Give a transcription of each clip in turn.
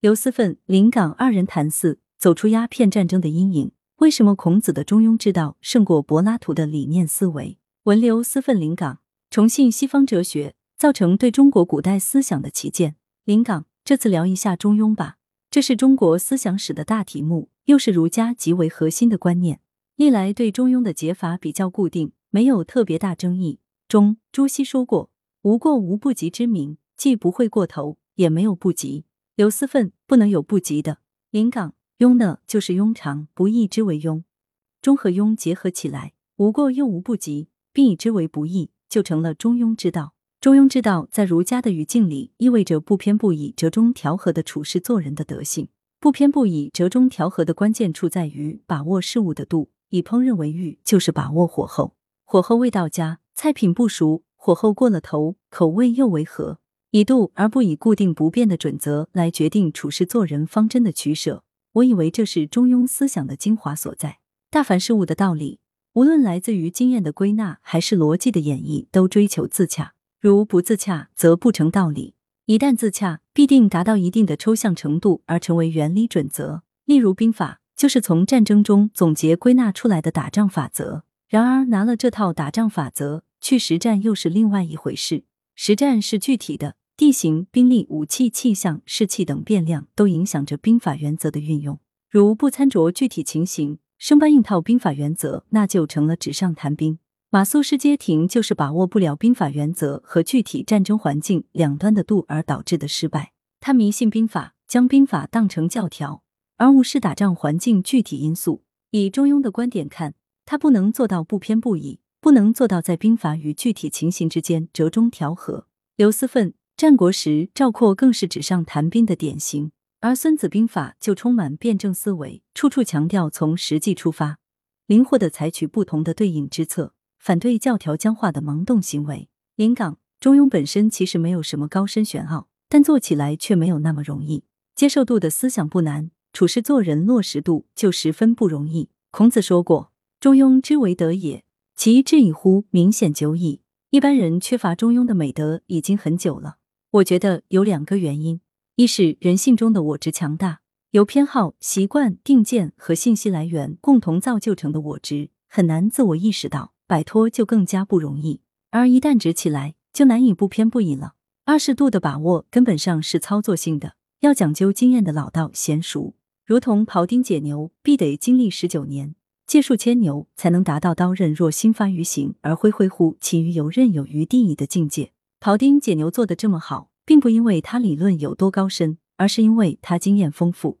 刘思奋、林岗二人谈四，走出鸦片战争的阴影。为什么孔子的中庸之道胜过柏拉图的理念思维？文刘思奋、林岗崇信西方哲学，造成对中国古代思想的旗舰。林岗，这次聊一下中庸吧。这是中国思想史的大题目，又是儒家极为核心的观念。历来对中庸的解法比较固定，没有特别大争议。中，朱熹说过：“无过无不及之名，既不会过头，也没有不及。”刘思奋不能有不及的。临港庸呢，就是庸常，不义之为庸。中和庸结合起来，无过又无不及，并以之为不义，就成了中庸之道。中庸之道在儒家的语境里，意味着不偏不倚、折中调和的处事做人的德性。不偏不倚、折中调和的关键处在于把握事物的度。以烹饪为喻，就是把握火候。火候未到家，菜品不熟；火候过了头，口味又为和。以度而不以固定不变的准则来决定处事做人方针的取舍，我以为这是中庸思想的精华所在。大凡事物的道理，无论来自于经验的归纳还是逻辑的演绎，都追求自洽。如不自洽，则不成道理；一旦自洽，必定达到一定的抽象程度而成为原理准则。例如兵法，就是从战争中总结归纳出来的打仗法则。然而，拿了这套打仗法则去实战，又是另外一回事。实战是具体的。地形、兵力、武器、气象、士气等变量都影响着兵法原则的运用。如不参酌具体情形，生搬硬套兵法原则，那就成了纸上谈兵。马谡失街亭就是把握不了兵法原则和具体战争环境两端的度而导致的失败。他迷信兵法，将兵法当成教条，而无视打仗环境具体因素。以中庸的观点看，他不能做到不偏不倚，不能做到在兵法与具体情形之间折中调和。刘思奋。战国时，赵括更是纸上谈兵的典型，而《孙子兵法》就充满辩证思维，处处强调从实际出发，灵活的采取不同的对应之策，反对教条僵化的盲动行为。临港中庸本身其实没有什么高深玄奥，但做起来却没有那么容易。接受度的思想不难，处事做人落实度就十分不容易。孔子说过：“中庸之为德也，其志以乎明显久矣。”一般人缺乏中庸的美德已经很久了。我觉得有两个原因：一是人性中的我执强大，由偏好、习惯、定见和信息来源共同造就成的我执，很难自我意识到，摆脱就更加不容易；而一旦执起来，就难以不偏不倚了。二是度的把握，根本上是操作性的，要讲究经验的老道娴熟，如同庖丁解牛，必得经历十九年，借数千牛，才能达到刀刃若新发于形而挥挥乎其余游刃有余地矣的境界。庖丁解牛做的这么好，并不因为他理论有多高深，而是因为他经验丰富。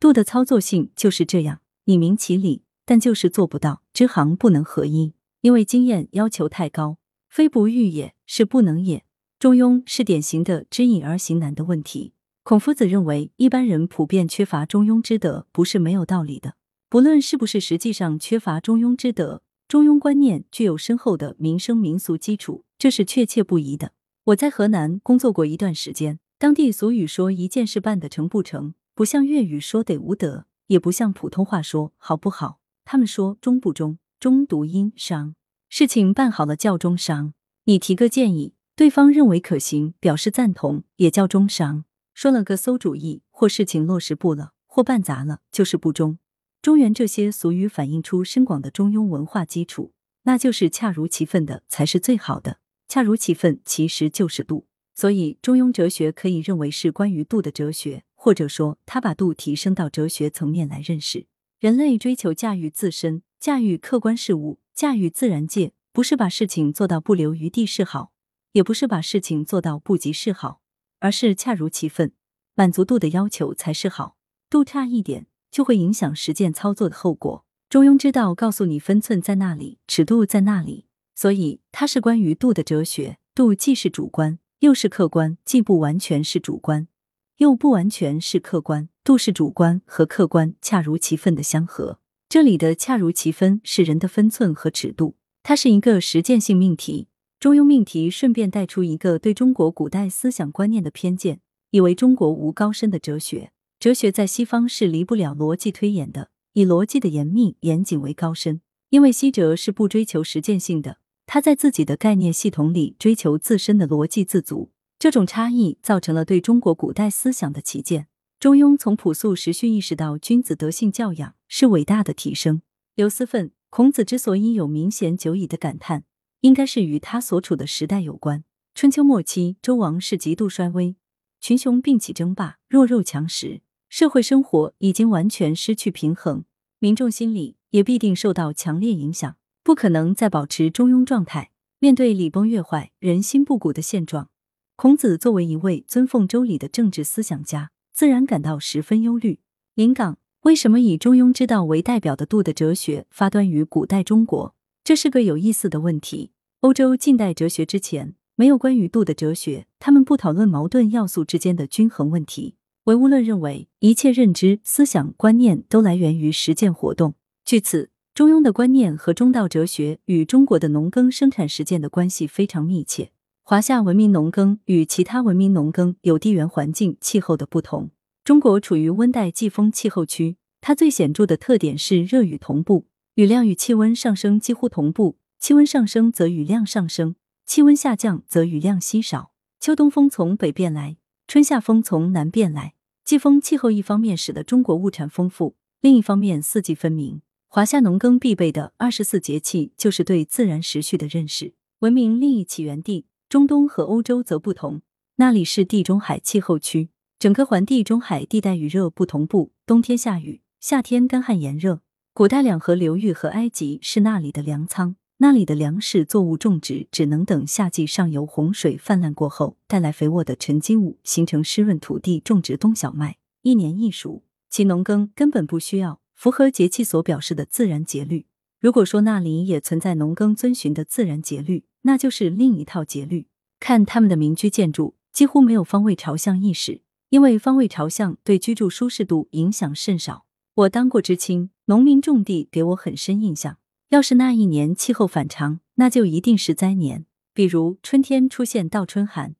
度的操作性就是这样，你明其理，但就是做不到，知行不能合一，因为经验要求太高，非不欲也，是不能也。中庸是典型的知易而行难的问题。孔夫子认为，一般人普遍缺乏中庸之德，不是没有道理的。不论是不是实际上缺乏中庸之德，中庸观念具有深厚的民生民俗基础。这是确切不疑的。我在河南工作过一段时间，当地俗语说一件事办得成不成，不像粤语说得无德，也不像普通话说好不好。他们说中不中，中读音商，事情办好了叫中商。你提个建议，对方认为可行，表示赞同，也叫中商。说了个馊主意，或事情落实不了，或办砸了，就是不中。中原这些俗语反映出深广的中庸文化基础。那就是恰如其分的才是最好的，恰如其分其实就是度，所以中庸哲学可以认为是关于度的哲学，或者说他把度提升到哲学层面来认识。人类追求驾驭自身、驾驭客观事物、驾驭自然界，不是把事情做到不留余地是好，也不是把事情做到不及是好，而是恰如其分，满足度的要求才是好。度差一点，就会影响实践操作的后果。中庸之道告诉你分寸在那里，尺度在那里，所以它是关于度的哲学。度既是主观又是客观，既不完全是主观，又不完全是客观。度是主观和客观恰如其分的相合。这里的恰如其分是人的分寸和尺度，它是一个实践性命题。中庸命题顺便带出一个对中国古代思想观念的偏见，以为中国无高深的哲学，哲学在西方是离不了逻辑推演的。以逻辑的严密严谨为高深，因为西哲是不追求实践性的，他在自己的概念系统里追求自身的逻辑自足。这种差异造成了对中国古代思想的旗舰。中庸从朴素时序意识到君子德性教养是伟大的提升。刘思奋，孔子之所以有明显久矣的感叹，应该是与他所处的时代有关。春秋末期，周王室极度衰微，群雄并起争霸，弱肉强食，社会生活已经完全失去平衡，民众心理也必定受到强烈影响，不可能再保持中庸状态。面对礼崩乐坏、人心不古的现状，孔子作为一位尊奉周礼的政治思想家。自然感到十分忧虑。临港为什么以中庸之道为代表的度的哲学发端于古代中国？这是个有意思的问题。欧洲近代哲学之前没有关于度的哲学，他们不讨论矛盾要素之间的均衡问题。唯物论认为，一切认知、思想、观念都来源于实践活动。据此，中庸的观念和中道哲学与中国的农耕生产实践的关系非常密切。华夏文明农耕与其他文明农耕有地缘环境、气候的不同。中国处于温带季风气候区，它最显著的特点是热雨同步，雨量与气温上升几乎同步。气温上升则雨量上升，气温下降则雨量稀少。秋冬风从北边来，春夏风从南边来。季风气候一方面使得中国物产丰富，另一方面四季分明。华夏农耕必备的二十四节气，就是对自然时序的认识。文明另一起源地。中东和欧洲则不同，那里是地中海气候区，整个环地中海地带雨热不同步，冬天下雨，夏天干旱炎热。古代两河流域和埃及是那里的粮仓，那里的粮食作物种植只能等夏季上游洪水泛滥过后，带来肥沃的沉积物，形成湿润土地，种植冬小麦，一年一熟。其农耕根本不需要符合节气所表示的自然节律。如果说那里也存在农耕遵循的自然节律，那就是另一套节律。看他们的民居建筑，几乎没有方位朝向意识，因为方位朝向对居住舒适度影响甚少。我当过知青，农民种地给我很深印象。要是那一年气候反常，那就一定是灾年。比如春天出现倒春寒，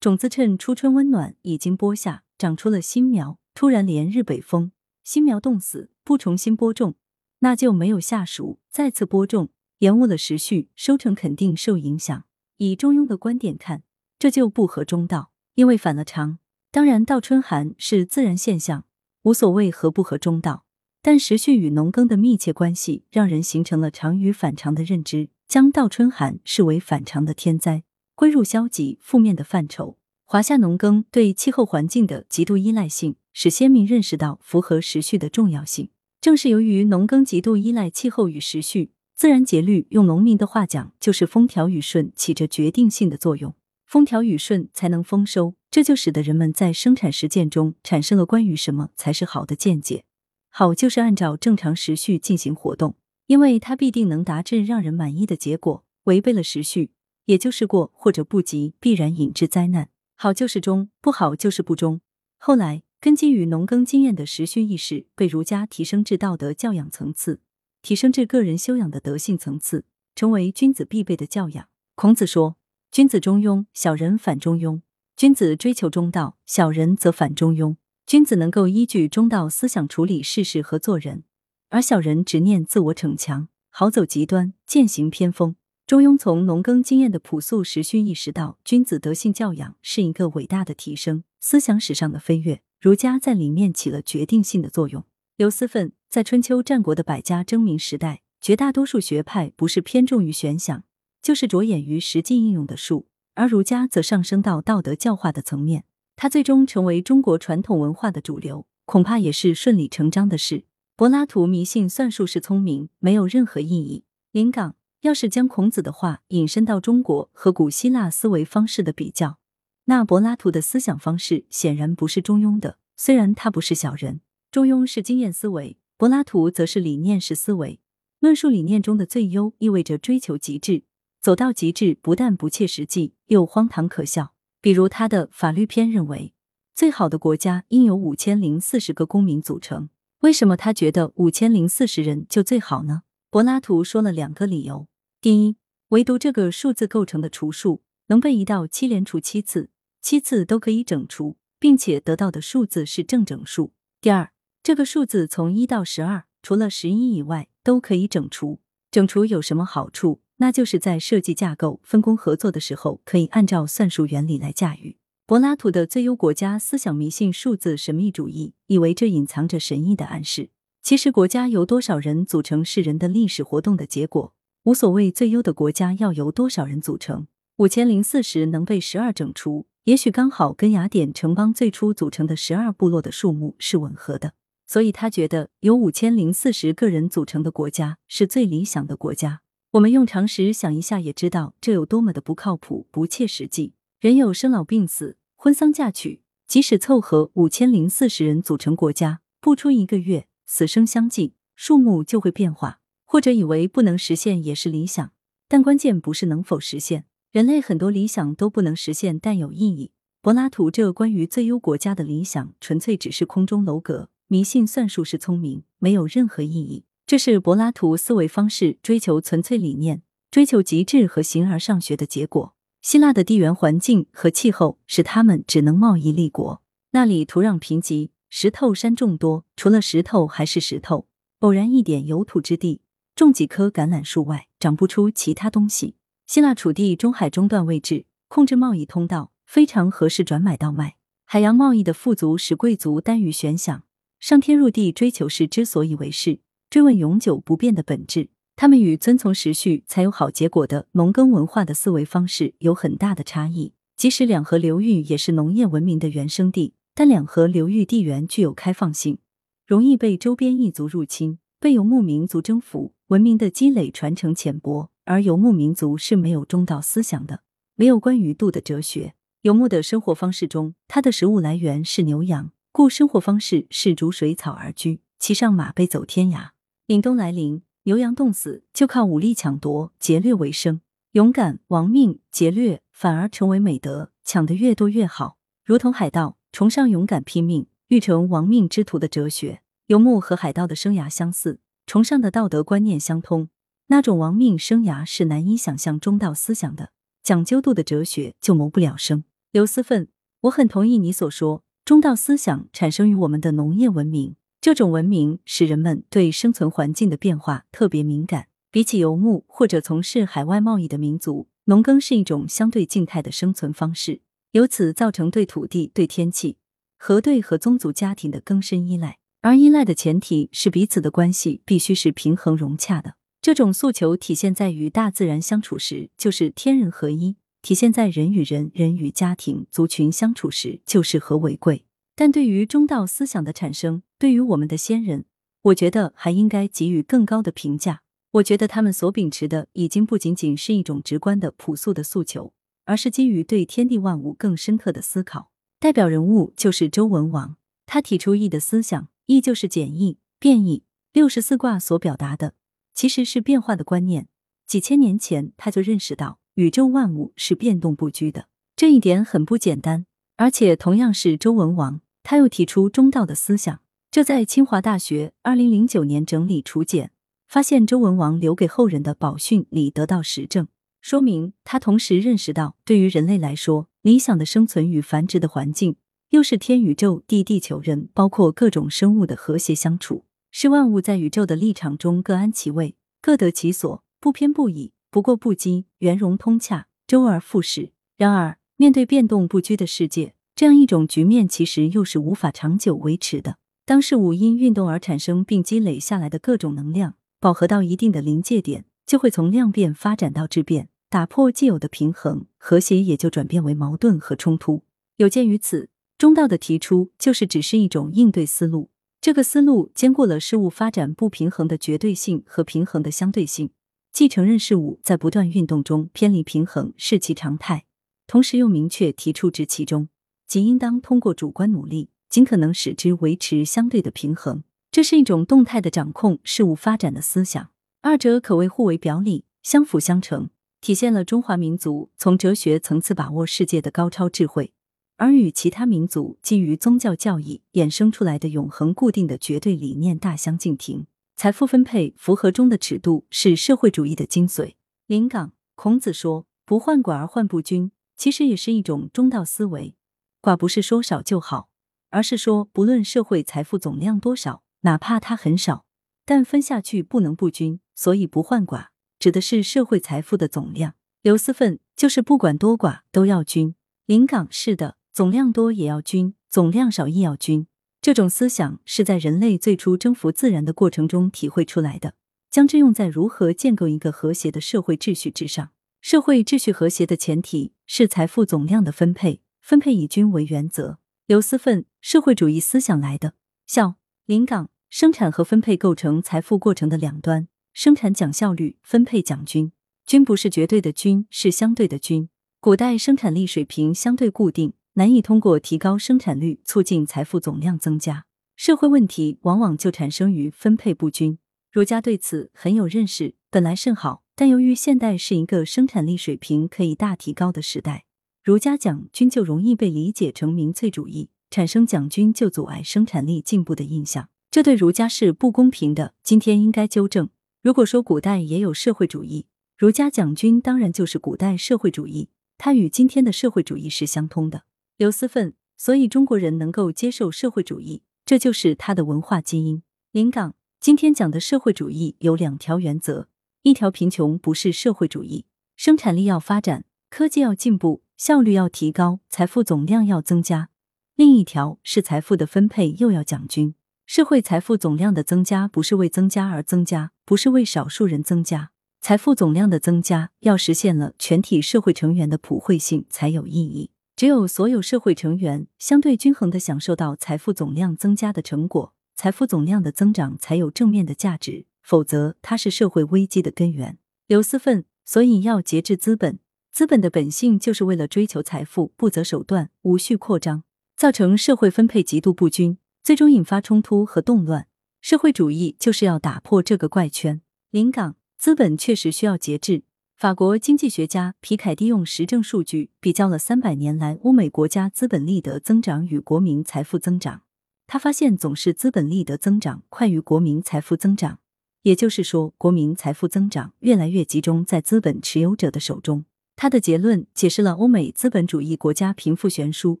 种子趁初春温暖已经播下，长出了新苗，突然连日北风，新苗冻死，不重新播种，那就没有下熟，再次播种。延误了时序，收成肯定受影响。以中庸的观点看，这就不合中道，因为反了常。当然，倒春寒是自然现象，无所谓合不合中道。但时序与农耕的密切关系，让人形成了常与反常的认知，将倒春寒视为反常的天灾，归入消极负面的范畴。华夏农耕对气候环境的极度依赖性，使先民认识到符合时序的重要性。正是由于农耕极度依赖气候与时序。自然节律，用农民的话讲，就是风调雨顺起着决定性的作用。风调雨顺才能丰收，这就使得人们在生产实践中产生了关于什么才是好的见解。好就是按照正常时序进行活动，因为它必定能达至让人满意的结果。违背了时序，也就是过或者不及，必然引致灾难。好就是中，不好就是不中。后来，根基于农耕经验的时序意识，被儒家提升至道德教养层次。提升至个人修养的德性层次，成为君子必备的教养。孔子说：“君子中庸，小人反中庸；君子追求中道，小人则反中庸。君子能够依据中道思想处理事事和做人，而小人执念自我逞强，好走极端，践行偏锋。”中庸从农耕经验的朴素时序意识到君子德性教养是一个伟大的提升，思想史上的飞跃。儒家在里面起了决定性的作用。刘思奋在春秋战国的百家争鸣时代，绝大多数学派不是偏重于玄想，就是着眼于实际应用的术，而儒家则上升到道德教化的层面。他最终成为中国传统文化的主流，恐怕也是顺理成章的事。柏拉图迷信算术是聪明，没有任何意义。临港要是将孔子的话引申到中国和古希腊思维方式的比较，那柏拉图的思想方式显然不是中庸的。虽然他不是小人。中庸是经验思维，柏拉图则是理念式思维。论述理念中的最优，意味着追求极致。走到极致，不但不切实际，又荒唐可笑。比如他的法律篇认为，最好的国家应有五千零四十个公民组成。为什么他觉得五千零四十人就最好呢？柏拉图说了两个理由：第一，唯独这个数字构成的除数能被一到七连除七次，七次都可以整除，并且得到的数字是正整数；第二。这个数字从一到十二，除了十一以外都可以整除。整除有什么好处？那就是在设计架构、分工合作的时候，可以按照算术原理来驾驭。柏拉图的最优国家思想迷信数字神秘主义，以为这隐藏着神意的暗示。其实，国家由多少人组成是人的历史活动的结果，无所谓最优的国家要由多少人组成。五千零四十能被十二整除，也许刚好跟雅典城邦最初组成的十二部落的数目是吻合的。所以他觉得由五千零四十个人组成的国家是最理想的国家。我们用常识想一下，也知道这有多么的不靠谱、不切实际。人有生老病死、婚丧嫁娶，即使凑合五千零四十人组成国家，不出一个月。死生相继，数目就会变化。或者以为不能实现也是理想，但关键不是能否实现。人类很多理想都不能实现，但有意义。柏拉图这关于最优国家的理想，纯粹只是空中楼阁，迷信算术是聪明，没有任何意义。这是柏拉图思维方式追求纯粹理念、追求极致和形而上学的结果。希腊的地缘环境和气候使他们只能贸易立国，那里土壤贫瘠。石头山众多，除了石头还是石头。偶然一点有土之地，种几棵橄榄树外，长不出其他东西。希腊处地中海中段位置，控制贸易通道，非常合适转买倒卖。海洋贸易的富足使贵族耽于悬想，上天入地追求是之所以为是，追问永久不变的本质。他们与遵从时序才有好结果的农耕文化的思维方式有很大的差异。即使两河流域也是农业文明的原生地。但两河流域地缘具有开放性，容易被周边异族入侵，被游牧民族征服，文明的积累传承浅薄。而游牧民族是没有中道思想的，没有关于度的哲学。游牧的生活方式中，它的食物来源是牛羊，故生活方式是逐水草而居，骑上马背走天涯。凛冬来临，牛羊冻死，就靠武力抢夺劫掠为生。勇敢、亡命、劫掠反而成为美德，抢得越多越好，如同海盗。崇尚勇敢拼命、欲成亡命之徒的哲学，游牧和海盗的生涯相似，崇尚的道德观念相通。那种亡命生涯是难以想象中道思想的，讲究度的哲学就谋不了生。刘思奋，我很同意你所说，中道思想产生于我们的农业文明，这种文明使人们对生存环境的变化特别敏感。比起游牧或者从事海外贸易的民族，农耕是一种相对静态的生存方式。由此造成对土地、对天气和对和宗族家庭的更深依赖，而依赖的前提是彼此的关系必须是平衡融洽的。这种诉求体现在与大自然相处时，就是天人合一；体现在人与人、人与家庭、族群相处时，就是和为贵。但对于中道思想的产生，对于我们的先人，我觉得还应该给予更高的评价。我觉得他们所秉持的，已经不仅仅是一种直观的、朴素的诉求。而是基于对天地万物更深刻的思考。代表人物就是周文王，他提出易的思想，易就是简易、变易。六十四卦所表达的其实是变化的观念。几千年前他就认识到宇宙万物是变动不居的，这一点很不简单。而且同样是周文王，他又提出中道的思想。这在清华大学二零零九年整理除简，发现周文王留给后人的宝训里得到实证。说明他同时认识到，对于人类来说，理想的生存与繁殖的环境，又是天宇宙地地球人，包括各种生物的和谐相处，是万物在宇宙的立场中各安其位，各得其所，不偏不倚，不过不激，圆融通洽，周而复始。然而，面对变动不居的世界，这样一种局面其实又是无法长久维持的。当事物因运动而产生并积累下来的各种能量，饱和到一定的临界点，就会从量变发展到质变。打破既有的平衡和谐，也就转变为矛盾和冲突。有鉴于此，中道的提出就是只是一种应对思路。这个思路兼顾了事物发展不平衡的绝对性和平衡的相对性，既承认事物在不断运动中偏离平衡是其常态，同时又明确提出之其中，即应当通过主观努力，尽可能使之维持相对的平衡。这是一种动态的掌控事物发展的思想，二者可谓互为表里，相辅相成。体现了中华民族从哲学层次把握世界的高超智慧，而与其他民族基于宗教教义衍生出来的永恒固定的绝对理念大相径庭。财富分配符合中的尺度是社会主义的精髓。临港，孔子说：“不患寡而患不均”，其实也是一种中道思维。寡不是说少就好，而是说不论社会财富总量多少，哪怕它很少，但分下去不能不均，所以不患寡。指的是社会财富的总量。刘思奋就是不管多寡都要均。临港是的，总量多也要均，总量少亦要均。这种思想是在人类最初征服自然的过程中体会出来的，将之用在如何建构一个和谐的社会秩序之上。社会秩序和谐的前提是财富总量的分配，分配以均为原则。刘思奋，社会主义思想来的。效，临港，生产和分配构成财富过程的两端，生产讲效率，分配讲均。均不是绝对的均，是相对的均。古代生产力水平相对固定。难以通过提高生产率促进财富总量增加，社会问题往往就产生于分配不均。儒家对此很有认识，本来甚好，但由于现代是一个生产力水平可以大提高的时代，儒家讲均就容易被理解成民粹主义，产生讲均就阻碍生产力进步的印象，这对儒家是不公平的。今天应该纠正。如果说古代也有社会主义，儒家讲均当然就是古代社会主义，它与今天的社会主义是相通的。刘思奋，所以中国人能够接受社会主义，这就是他的文化基因。临港，今天讲的社会主义有两条原则：一条贫穷不是社会主义，生产力要发展，科技要进步，效率要提高，财富总量要增加；另一条是财富的分配又要讲均，社会财富总量的增加不是为增加而增加，不是为少数人增加，财富总量的增加要实现了全体社会成员的普惠性才有意义。只有所有社会成员相对均衡的享受到财富总量增加的成果，财富总量的增长才有正面的价值，否则它是社会危机的根源。刘思奋，所以要节制资本，资本的本性就是为了追求财富，不择手段，无序扩张，造成社会分配极度不均，最终引发冲突和动乱。社会主义就是要打破这个怪圈。临港，资本确实需要节制。法国经济学家皮凯蒂用实证数据比较了三百年来欧美国家资本利得增长与国民财富增长，他发现总是资本利得增长快于国民财富增长，也就是说，国民财富增长越来越集中在资本持有者的手中。他的结论解释了欧美资本主义国家贫富悬殊、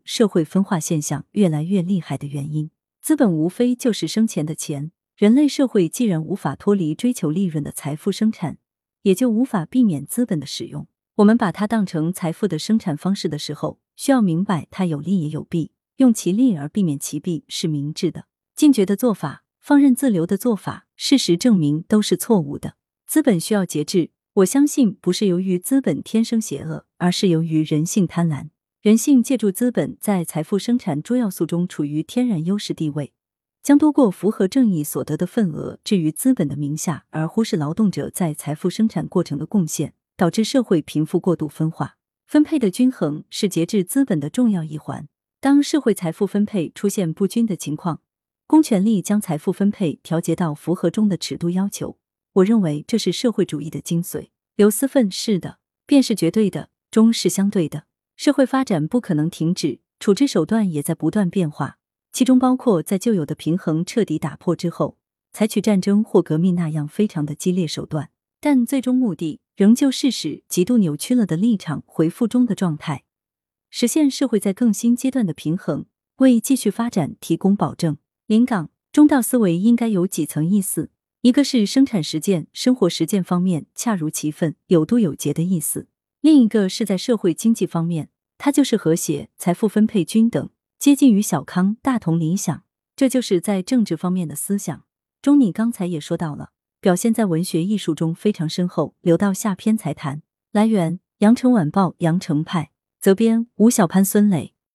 社会分化现象越来越厉害的原因。资本无非就是生钱的钱，人类社会既然无法脱离追求利润的财富生产。也就无法避免资本的使用。我们把它当成财富的生产方式的时候，需要明白它有利也有弊，用其利而避免其弊是明智的。禁绝的做法、放任自流的做法，事实证明都是错误的。资本需要节制，我相信不是由于资本天生邪恶，而是由于人性贪婪。人性借助资本在财富生产诸要素中处于天然优势地位。将多过符合正义所得的份额置于资本的名下，而忽视劳动者在财富生产过程的贡献，导致社会贫富过度分化。分配的均衡是节制资本的重要一环。当社会财富分配出现不均的情况，公权力将财富分配调节到符合中的尺度要求。我认为这是社会主义的精髓。刘思奋是的，便是绝对的，终是相对的。社会发展不可能停止，处置手段也在不断变化。其中包括在旧有的平衡彻底打破之后，采取战争或革命那样非常的激烈手段，但最终目的仍旧是使极度扭曲了的立场回复中的状态，实现社会在更新阶段的平衡，为继续发展提供保证。临港中道思维应该有几层意思：一个是生产实践、生活实践方面恰如其分、有度有节的意思；另一个是在社会经济方面，它就是和谐、财富分配均等。接近于小康，大同理想，这就是在政治方面的思想。中，你刚才也说到了，表现在文学艺术中非常深厚。留到下篇才谈。来源：羊城晚报羊城派，责编：吴小潘、孙磊。